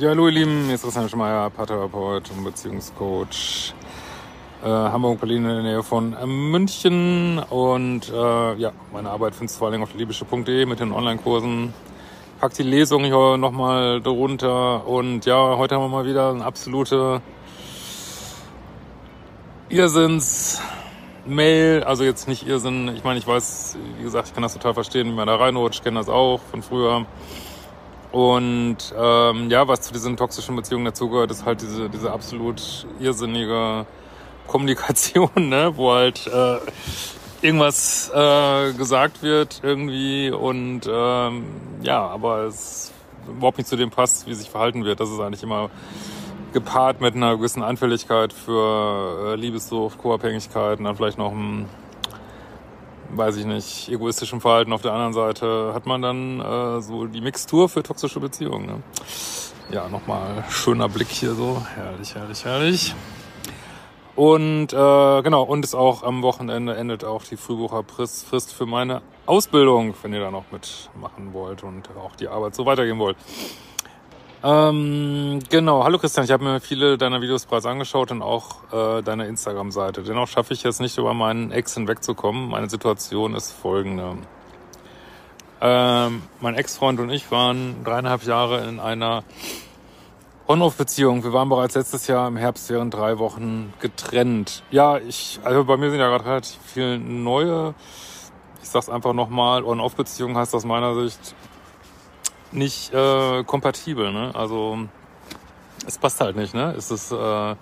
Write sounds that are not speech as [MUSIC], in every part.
Ja, hallo ihr Lieben, hier ist Christian Schmeier, Paartherapeut und Beziehungscoach. Äh, Hamburg, Berlin in der Nähe von äh, München und äh, ja, meine Arbeit findest du vor allem auf liebische.de mit den Online-Kursen. Pack die Lesung hier nochmal drunter und ja, heute haben wir mal wieder eine absolute Irrsinns-Mail, also jetzt nicht Irrsinn, ich meine, ich weiß, wie gesagt, ich kann das total verstehen, wie man da reinrutscht, kenne das auch von früher. Und ähm, ja, was zu diesen toxischen Beziehungen dazugehört, ist halt diese, diese absolut irrsinnige Kommunikation, [LAUGHS] ne? wo halt äh, irgendwas äh, gesagt wird irgendwie und ähm, ja, aber es überhaupt nicht zu dem passt, wie sich verhalten wird. Das ist eigentlich immer gepaart mit einer gewissen Anfälligkeit für äh, Liebessucht, Co-Abhängigkeit und dann vielleicht noch ein weiß ich nicht, egoistischem Verhalten auf der anderen Seite hat man dann äh, so die Mixtur für toxische Beziehungen. Ne? Ja, nochmal schöner Blick hier so. Herrlich, herrlich, herrlich. Und äh, genau, und ist auch am Wochenende endet auch die Frühbucherfrist für meine Ausbildung, wenn ihr da noch mitmachen wollt und auch die Arbeit so weitergehen wollt. Ähm, genau, hallo Christian, ich habe mir viele deiner Videos bereits angeschaut und auch äh, deine Instagram-Seite. Dennoch schaffe ich es nicht, über meinen Ex hinwegzukommen. Meine Situation ist folgende. Ähm, mein Ex-Freund und ich waren dreieinhalb Jahre in einer On-Off-Beziehung. Wir waren bereits letztes Jahr im Herbst während drei Wochen getrennt. Ja, ich, also bei mir sind ja gerade relativ viele neue, ich sag's einfach nochmal, On-Off-Beziehung heißt aus meiner Sicht, nicht äh, kompatibel. Ne? Also es passt halt nicht. Ne? Es ist, äh, [LAUGHS] also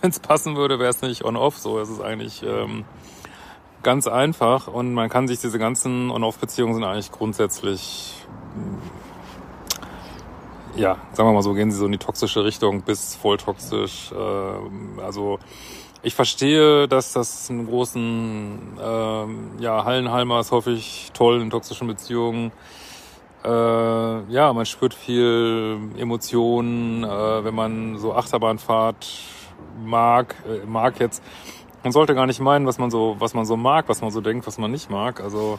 wenn es passen würde, wäre es nicht on-off. So, es ist eigentlich ähm, ganz einfach und man kann sich diese ganzen On-off-Beziehungen sind eigentlich grundsätzlich ja, sagen wir mal so, gehen sie so in die toxische Richtung bis voll toxisch. Äh, also ich verstehe, dass das einen großen äh, ja, Hallenhalmer ist häufig toll in toxischen Beziehungen äh, ja, man spürt viel Emotionen, äh, wenn man so Achterbahnfahrt mag, äh, mag jetzt. Man sollte gar nicht meinen, was man so, was man so mag, was man so denkt, was man nicht mag. Also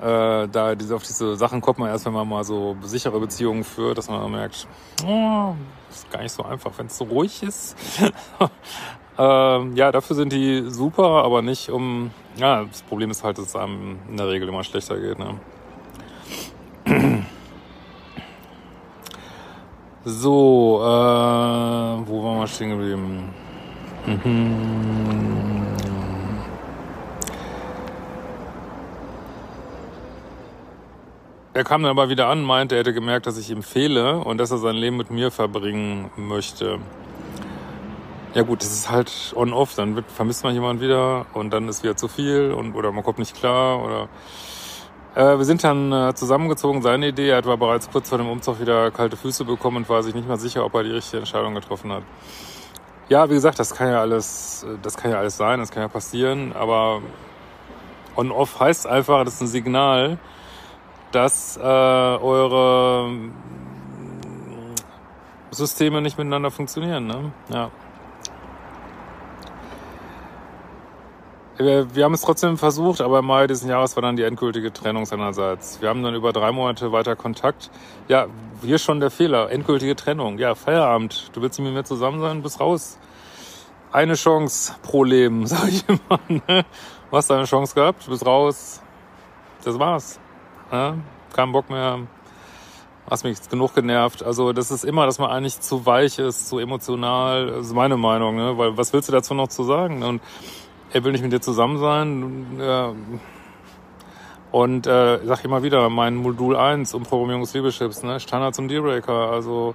äh, da diese, auf diese Sachen kommt man erst, wenn man mal so sichere Beziehungen führt, dass man merkt, oh, ist gar nicht so einfach, wenn es so ruhig ist. [LAUGHS] ähm, ja, dafür sind die super, aber nicht um. Ja, das Problem ist halt, dass es einem in der Regel immer schlechter geht. Ne? [CLEARS THROAT] So, äh, wo waren wir stehen geblieben? Mhm. Er kam dann aber wieder an, meinte, er hätte gemerkt, dass ich ihm fehle und dass er sein Leben mit mir verbringen möchte. Ja gut, das ist halt on-off, dann wird, vermisst man jemanden wieder und dann ist wieder zu viel und oder man kommt nicht klar oder äh, wir sind dann äh, zusammengezogen, seine Idee. Er hat aber bereits kurz vor dem Umzug wieder kalte Füße bekommen und war sich nicht mehr sicher, ob er die richtige Entscheidung getroffen hat. Ja, wie gesagt, das kann ja alles, äh, das kann ja alles sein, das kann ja passieren, aber on-off heißt einfach, das ist ein Signal, dass äh, eure Systeme nicht miteinander funktionieren. Ne? Ja. Wir, wir haben es trotzdem versucht, aber im Mai diesen Jahres war dann die endgültige Trennung seinerseits. Wir haben dann über drei Monate weiter Kontakt. Ja, hier schon der Fehler. Endgültige Trennung. Ja, Feierabend. Du willst nicht mit mir zusammen sein, bist raus. Eine Chance pro Leben, [LAUGHS] sag ich immer. Ne? Du hast eine Chance gehabt, bist raus. Das war's. Ja? Kein Bock mehr. Hast mich genug genervt. Also das ist immer, dass man eigentlich zu weich ist, zu emotional. Das ist meine Meinung, ne? Weil was willst du dazu noch zu sagen? Und er will nicht mit dir zusammen sein. Ja. Und äh, sag immer wieder, mein Modul 1 um Programmierungsliebeschips, ne? Standard zum Dealbreaker. Also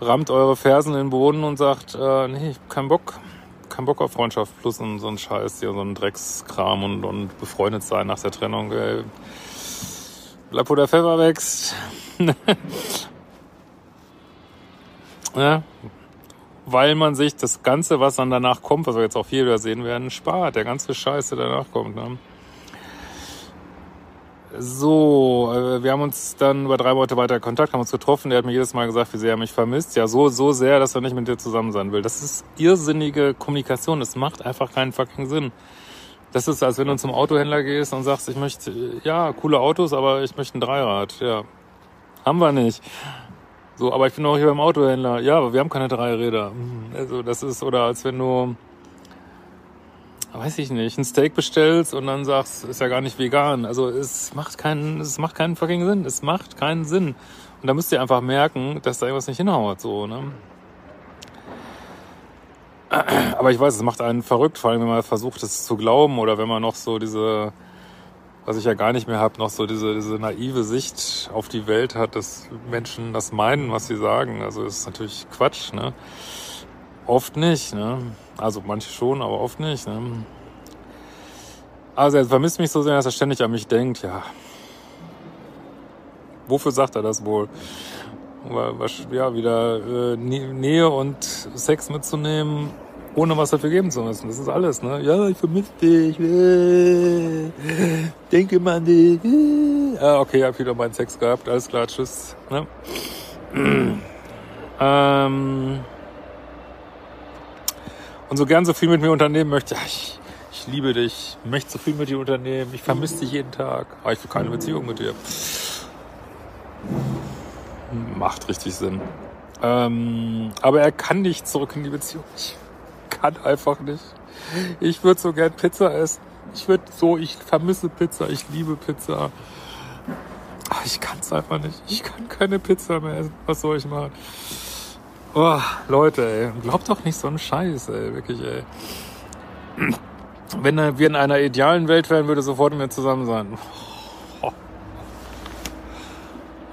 rammt eure Fersen in den Boden und sagt, äh, nee, ich hab keinen Bock. Kein Bock auf Freundschaft plus und so ein Scheiß hier, so ein Dreckskram und, und befreundet sein nach der Trennung. Ey. Bleib, wo der Pfeffer wächst. ja, [LAUGHS] weil man sich das Ganze, was dann danach kommt, was wir jetzt auch hier wieder sehen werden, spart. Der ganze Scheiß, der danach kommt. Ne? So, äh, wir haben uns dann über drei Monate weiter Kontakt, haben uns getroffen. Der hat mir jedes Mal gesagt, wie sehr er mich vermisst. Ja, so, so sehr, dass er nicht mit dir zusammen sein will. Das ist irrsinnige Kommunikation. Das macht einfach keinen fucking Sinn. Das ist, als wenn du zum Autohändler gehst und sagst, ich möchte, ja, coole Autos, aber ich möchte ein Dreirad. Ja, haben wir nicht. So, aber ich bin auch hier beim Autohändler. Ja, aber wir haben keine drei Räder. Hm, Also das ist, oder als wenn du, weiß ich nicht, ein Steak bestellst und dann sagst, ist ja gar nicht vegan. Also es macht keinen, es macht keinen fucking Sinn. Es macht keinen Sinn. Und da müsst ihr einfach merken, dass da irgendwas nicht hinhaut, so, ne? Aber ich weiß, es macht einen verrückt, vor allem wenn man versucht, es zu glauben oder wenn man noch so diese, was ich ja gar nicht mehr habe, noch so diese, diese naive Sicht auf die Welt hat, dass Menschen das meinen, was sie sagen. Also das ist natürlich Quatsch, ne? Oft nicht, ne? Also manche schon, aber oft nicht, ne? Also er vermisst mich so sehr, dass er ständig an mich denkt, ja. Wofür sagt er das wohl? Ja, wieder äh, Nähe und Sex mitzunehmen, ohne was dafür geben zu müssen. Das ist alles, ne? Ja, ich vermisse dich. Äh, denke mal dich. Äh. Ah, okay, hab wieder meinen Sex gehabt. Alles klar, tschüss. Ne? [CLEARS THROAT] ähm, und so gern so viel mit mir unternehmen möchte. Ich, ich liebe dich, möchte so viel mit dir unternehmen. Ich vermisse dich jeden Tag. Aber ich will keine Beziehung mit dir. Macht richtig Sinn. Ähm, aber er kann nicht zurück in die Beziehung. Ich kann einfach nicht. Ich würde so gern Pizza essen. Ich würde so, ich vermisse Pizza, ich liebe Pizza. Ach, ich kann es einfach nicht. Ich kann keine Pizza mehr essen. Was soll ich machen? Oh, Leute, ey, glaubt doch nicht so einen Scheiß, ey, wirklich, ey. Wenn wir in einer idealen Welt wären, würde sofort mit mir zusammen sein.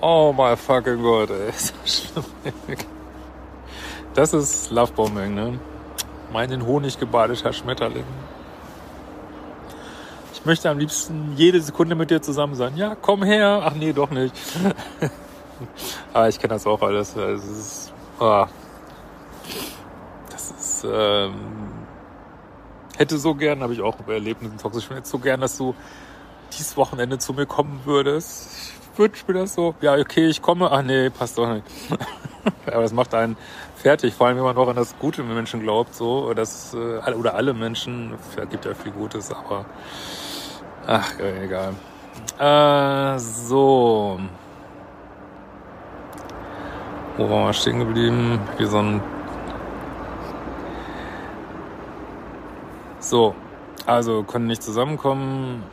Oh, my fucking God, ey. [LAUGHS] Das ist Lovebombing, ne? Meinen Honig gebadeter Schmetterling. Ich möchte am liebsten jede Sekunde mit dir zusammen sein. Ja, komm her. Ach nee, doch nicht. Aber [LAUGHS] ich kenne das auch alles. Es ist, oh. Das ist, ähm, hätte so gern, habe ich auch erlebt mit dem toxischen, hätte so gern, dass du dieses Wochenende zu mir kommen würdest. Ich wünsche mir das so. Ja, okay, ich komme. Ach nee, passt doch nicht. [LAUGHS] [LAUGHS] Aber es macht einen fertig, vor allem wenn man noch an das Gute im Menschen glaubt, so, dass, äh, oder alle Menschen, es gibt ja viel Gutes, aber ach, egal. Äh, so. Wo waren wir stehen geblieben? Wie so ein So, also können nicht zusammenkommen.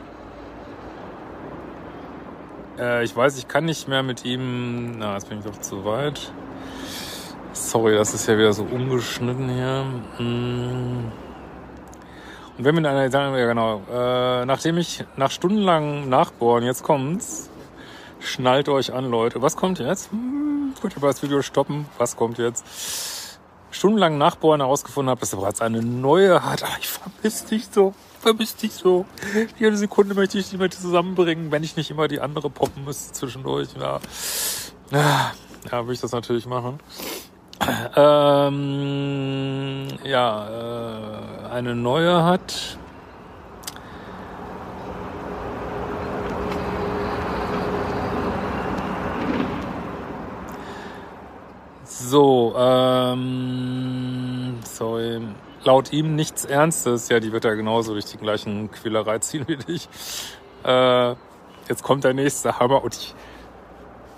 Äh, ich weiß, ich kann nicht mehr mit ihm. Na, jetzt bin ich doch zu weit. Sorry, das ist ja wieder so umgeschnitten hier. Mm. Und wenn wir in einer, ja genau, äh, nachdem ich nach stundenlangem Nachbohren, jetzt kommt's, schnallt euch an, Leute. Was kommt jetzt? Hm, gut, ich das Video stoppen. Was kommt jetzt? Stundenlang Nachbohren herausgefunden habe, dass er bereits eine neue hat. Ach, ich vermisse dich so, vermisse dich so. Jede Sekunde möchte ich dich mit zusammenbringen, wenn ich nicht immer die andere poppen müsste zwischendurch. Ja, ja, ja will ich das natürlich machen. Ähm, ja, äh, eine neue hat. So, ähm, sorry. Laut ihm nichts Ernstes. Ja, die wird ja genauso durch die gleichen Quälerei [LAUGHS] ziehen wie dich. Äh, jetzt kommt der nächste Hammer und ich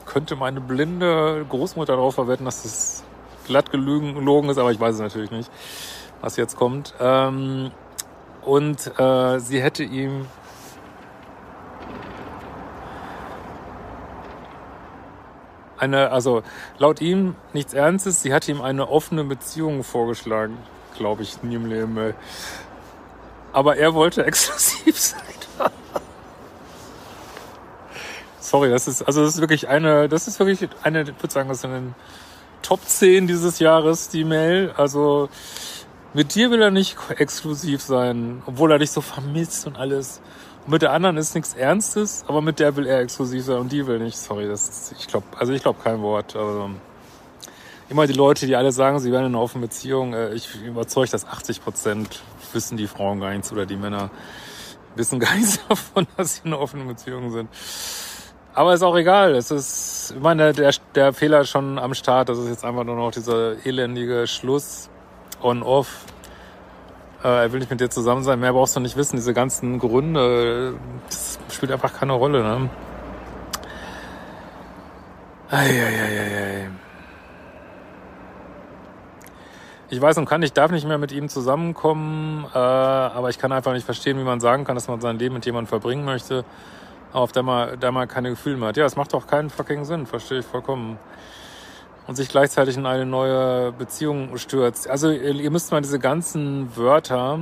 könnte meine blinde Großmutter darauf verwetten, dass das glatt gelogen ist, aber ich weiß es natürlich nicht, was jetzt kommt. Ähm, und äh, sie hätte ihm eine, also laut ihm nichts Ernstes, sie hatte ihm eine offene Beziehung vorgeschlagen, glaube ich, nie im Leben. Aber er wollte [LAUGHS] exklusiv sein. Sorry, das ist, also das ist wirklich eine, das ist wirklich eine, ich würde sagen, das ist eine Top 10 dieses Jahres, die Mail. Also mit dir will er nicht exklusiv sein, obwohl er dich so vermisst und alles. Und mit der anderen ist nichts Ernstes, aber mit der will er exklusiv sein und die will nicht. Sorry, das ist, ich glaube, also ich glaube kein Wort. Also, immer die Leute, die alle sagen, sie wären in einer offenen Beziehung, äh, ich überzeugt, dass 80 Prozent wissen die Frauen gar nichts oder die Männer wissen gar nichts [LAUGHS] davon, dass sie in einer offenen Beziehung sind. Aber ist auch egal. Es ist, ich meine, der, der Fehler ist schon am Start. Das ist jetzt einfach nur noch dieser elendige Schluss on-off. Äh, er will nicht mit dir zusammen sein. Mehr brauchst du nicht wissen. Diese ganzen Gründe, das spielt einfach keine Rolle. Ne? Eieieiei. ich weiß und kann, ich darf nicht mehr mit ihm zusammenkommen, äh, aber ich kann einfach nicht verstehen, wie man sagen kann, dass man sein Leben mit jemandem verbringen möchte, auf der man, der man keine Gefühle mehr hat. Ja, es macht doch keinen fucking Sinn, verstehe ich vollkommen. Und sich gleichzeitig in eine neue Beziehung stürzt. Also ihr müsst mal diese ganzen Wörter,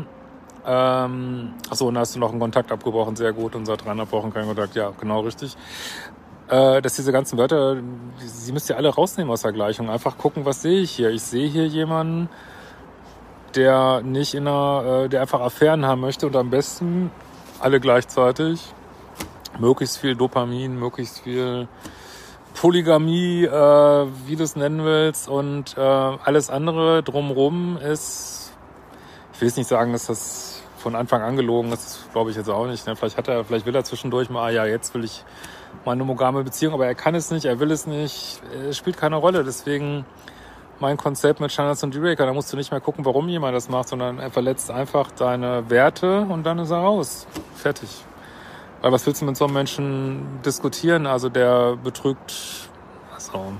ähm, achso, und da hast du noch einen Kontakt abgebrochen, sehr gut, und seit dreieinhalb Wochen kein Kontakt, ja, genau richtig äh, dass diese ganzen Wörter, sie müsst ihr alle rausnehmen aus der Gleichung. Einfach gucken, was sehe ich hier. Ich sehe hier jemanden, der nicht in einer, äh, der einfach Affären haben möchte und am besten alle gleichzeitig. Möglichst viel Dopamin, möglichst viel Polygamie, äh, wie du es nennen willst. Und äh, alles andere drumrum ist, ich will jetzt nicht sagen, dass das von Anfang an gelogen ist, glaube ich jetzt auch nicht. Ne? Vielleicht hat er, vielleicht will er zwischendurch mal, ah ja, jetzt will ich mal eine monogame Beziehung, aber er kann es nicht, er will es nicht, es spielt keine Rolle. Deswegen mein Konzept mit Standards und Dealbreaker, da musst du nicht mehr gucken, warum jemand das macht, sondern er verletzt einfach deine Werte und dann ist er raus. Fertig. Weil was willst du mit so einem Menschen diskutieren? Also der betrügt, also,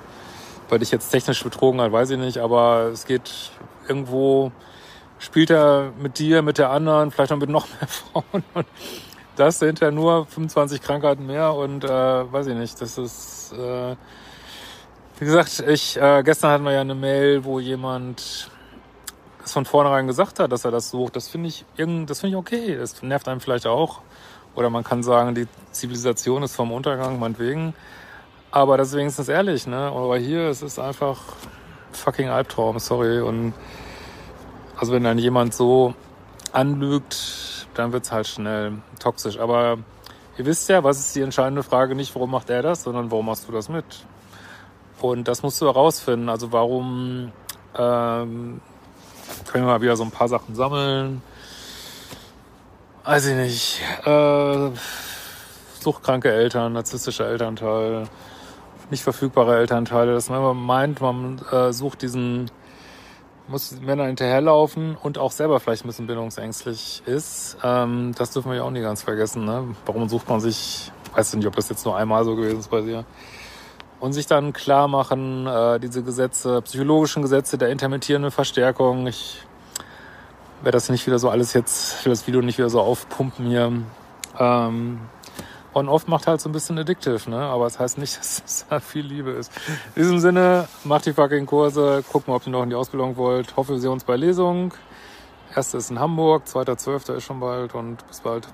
weil dich jetzt technisch betrogen hat, weiß ich nicht, aber es geht irgendwo, spielt er mit dir, mit der anderen, vielleicht noch mit noch mehr [LAUGHS] Frauen und das hinterher nur 25 Krankheiten mehr und äh, weiß ich nicht, das ist äh, wie gesagt, ich äh, gestern hatten wir ja eine Mail, wo jemand das von vornherein gesagt hat, dass er das sucht. Das finde ich das finde ich okay. Das nervt einem vielleicht auch. Oder man kann sagen, die Zivilisation ist vom Untergang, meinetwegen. Aber das ist wenigstens ehrlich, ne? Aber hier, es ist einfach fucking Albtraum, sorry. Und also wenn dann jemand so anlügt, dann wird's halt schnell toxisch. Aber ihr wisst ja, was ist die entscheidende Frage? Nicht, warum macht er das, sondern warum machst du das mit? Und das musst du herausfinden. Also warum ähm, können wir mal wieder so ein paar Sachen sammeln? Weiß ich nicht. Äh, suchtkranke Eltern, narzisstischer Elternteil, nicht verfügbare Elternteile, dass man immer meint, man äh, sucht diesen, muss Männer hinterherlaufen und auch selber vielleicht ein bisschen bindungsängstlich ist. Ähm, das dürfen wir ja auch nie ganz vergessen. Ne? Warum sucht man sich, weiß nicht, ob das jetzt nur einmal so gewesen ist bei dir, und sich dann klar machen, äh, diese Gesetze, psychologischen Gesetze der intermittierenden Verstärkung. Ich werde das nicht wieder so alles jetzt für das Video nicht wieder so aufpumpen hier. Ähm, On-Off macht halt so ein bisschen addictive, ne? Aber es das heißt nicht, [LAUGHS] dass es da viel Liebe ist. In diesem Sinne, macht die fucking Kurse, gucken, ob ihr noch in die Ausbildung wollt. Hoffe, wir sehen uns bei Lesung. Erste ist in Hamburg, zweiter, zwölfter ist schon bald und bis bald.